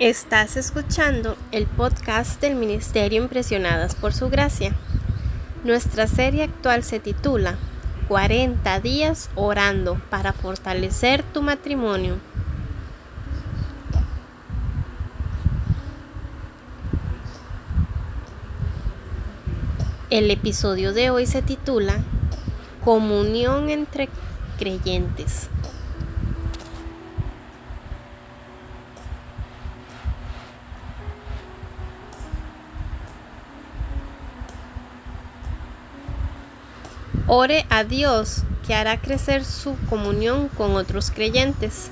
Estás escuchando el podcast del Ministerio Impresionadas por Su Gracia. Nuestra serie actual se titula 40 días orando para fortalecer tu matrimonio. El episodio de hoy se titula Comunión entre creyentes. Ore a Dios que hará crecer su comunión con otros creyentes.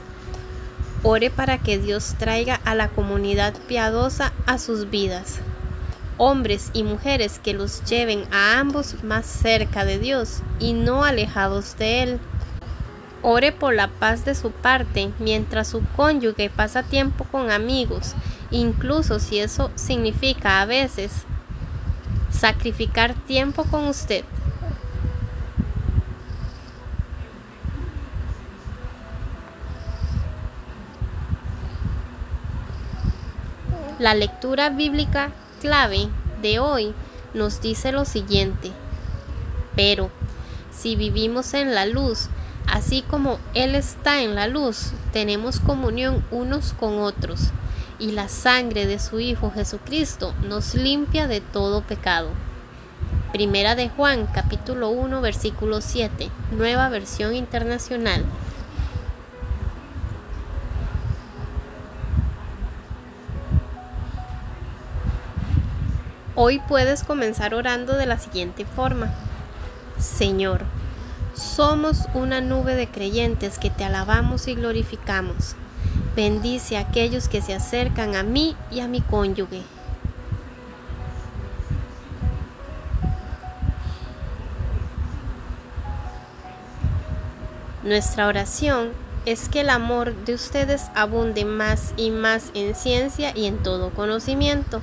Ore para que Dios traiga a la comunidad piadosa a sus vidas. Hombres y mujeres que los lleven a ambos más cerca de Dios y no alejados de Él. Ore por la paz de su parte mientras su cónyuge pasa tiempo con amigos, incluso si eso significa a veces sacrificar tiempo con usted. La lectura bíblica clave de hoy nos dice lo siguiente. Pero si vivimos en la luz, así como Él está en la luz, tenemos comunión unos con otros, y la sangre de su Hijo Jesucristo nos limpia de todo pecado. Primera de Juan capítulo 1 versículo 7, nueva versión internacional. Hoy puedes comenzar orando de la siguiente forma. Señor, somos una nube de creyentes que te alabamos y glorificamos. Bendice a aquellos que se acercan a mí y a mi cónyuge. Nuestra oración es que el amor de ustedes abunde más y más en ciencia y en todo conocimiento